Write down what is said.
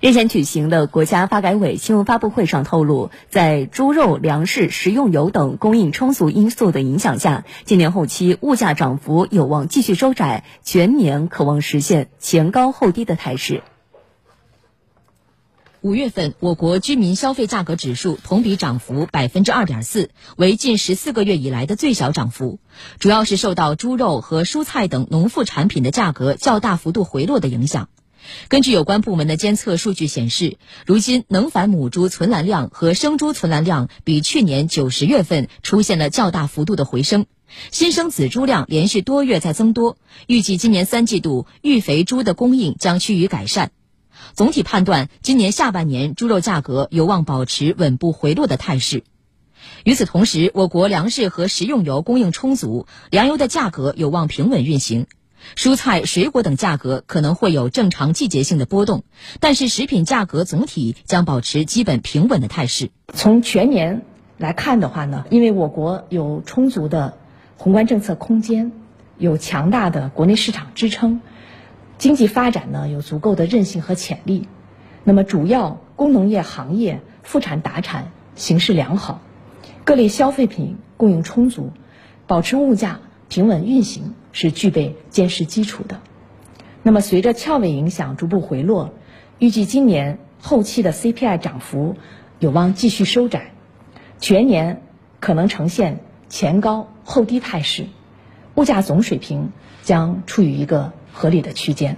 日前举行的国家发改委新闻发布会上透露，在猪肉、粮食、食用油等供应充足因素的影响下，今年后期物价涨幅有望继续收窄，全年可望实现前高后低的态势。五月份，我国居民消费价格指数同比涨幅百分之二点四，为近十四个月以来的最小涨幅，主要是受到猪肉和蔬菜等农副产品的价格较大幅度回落的影响。根据有关部门的监测数据显示，如今能繁母猪存栏量和生猪存栏量比去年九十月份出现了较大幅度的回升，新生仔猪量连续多月在增多。预计今年三季度育肥猪的供应将趋于改善。总体判断，今年下半年猪肉价格有望保持稳步回落的态势。与此同时，我国粮食和食用油供应充足，粮油的价格有望平稳运行。蔬菜、水果等价格可能会有正常季节性的波动，但是食品价格总体将保持基本平稳的态势。从全年来看的话呢，因为我国有充足的宏观政策空间，有强大的国内市场支撑，经济发展呢有足够的韧性和潜力，那么主要工农业行业复产达产形势良好，各类消费品供应充足，保持物价平稳运行。是具备坚实基础的。那么，随着翘尾影响逐步回落，预计今年后期的 CPI 涨幅有望继续收窄，全年可能呈现前高后低态势，物价总水平将处于一个合理的区间。